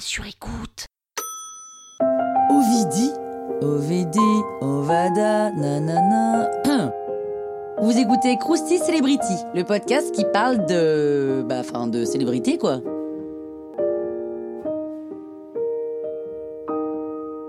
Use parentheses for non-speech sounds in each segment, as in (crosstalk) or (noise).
sur écoute. Ovidi Ovidi, Ovada, nanana. (clears throat) Vous écoutez Krusty Celebrity, le podcast qui parle de. Bah, enfin, de célébrité, quoi.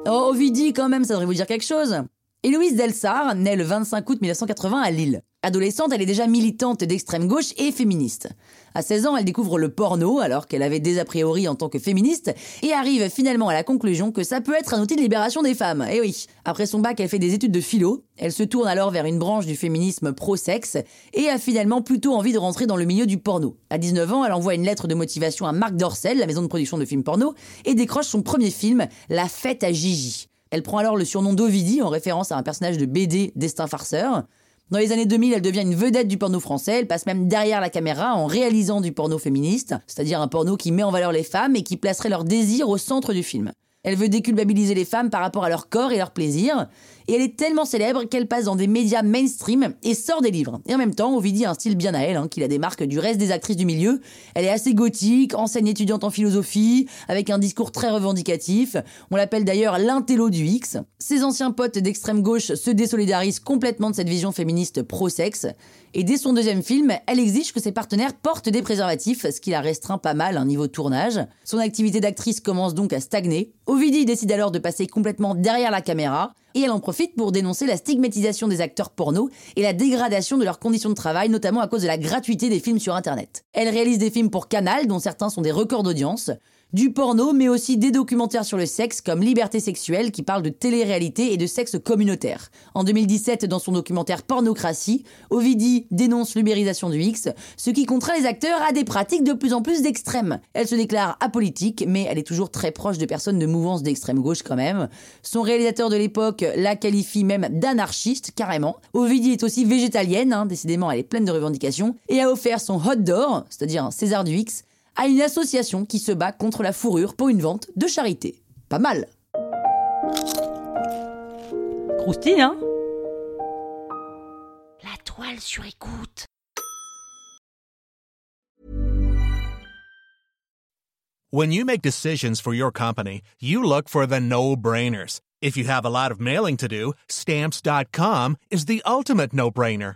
Oh, Ovidi, quand même, ça devrait vous dire quelque chose. Héloïse Delsart naît le 25 août 1980 à Lille. Adolescente, elle est déjà militante d'extrême gauche et féministe. À 16 ans, elle découvre le porno, alors qu'elle avait des a priori en tant que féministe, et arrive finalement à la conclusion que ça peut être un outil de libération des femmes. Et oui, après son bac, elle fait des études de philo, elle se tourne alors vers une branche du féminisme pro-sexe, et a finalement plutôt envie de rentrer dans le milieu du porno. À 19 ans, elle envoie une lettre de motivation à Marc Dorcel, la maison de production de films porno, et décroche son premier film, La fête à Gigi. Elle prend alors le surnom d'Ovidie en référence à un personnage de BD Destin farceur. Dans les années 2000, elle devient une vedette du porno français, elle passe même derrière la caméra en réalisant du porno féministe, c'est-à-dire un porno qui met en valeur les femmes et qui placerait leur désir au centre du film. Elle veut déculpabiliser les femmes par rapport à leur corps et leur plaisir. Et elle est tellement célèbre qu'elle passe dans des médias mainstream et sort des livres. Et en même temps, Ovidie a un style bien à elle, hein, qui la démarque du reste des actrices du milieu. Elle est assez gothique, enseigne étudiante en philosophie, avec un discours très revendicatif. On l'appelle d'ailleurs l'intello du X. Ses anciens potes d'extrême gauche se désolidarisent complètement de cette vision féministe pro-sexe. Et dès son deuxième film, elle exige que ses partenaires portent des préservatifs, ce qui la restreint pas mal un niveau de tournage. Son activité d'actrice commence donc à stagner. Ovidie décide alors de passer complètement derrière la caméra, et elle en profite pour dénoncer la stigmatisation des acteurs porno et la dégradation de leurs conditions de travail, notamment à cause de la gratuité des films sur Internet. Elle réalise des films pour Canal, dont certains sont des records d'audience du porno, mais aussi des documentaires sur le sexe comme Liberté sexuelle qui parle de télé-réalité et de sexe communautaire. En 2017, dans son documentaire Pornocratie, Ovidie dénonce l'ubérisation du X, ce qui contraint les acteurs à des pratiques de plus en plus d'extrêmes. Elle se déclare apolitique, mais elle est toujours très proche de personnes de mouvance d'extrême gauche quand même. Son réalisateur de l'époque la qualifie même d'anarchiste, carrément. Ovidie est aussi végétalienne, hein, décidément elle est pleine de revendications, et a offert son hot d'or, c'est-à-dire un César du X, à une association qui se bat contre la fourrure pour une vente de charité. Pas mal. Croustille, hein? La toile sur écoute. When you make decisions for your company, you look for the no-brainers. If you have a lot of mailing to do, stamps.com is the ultimate no-brainer.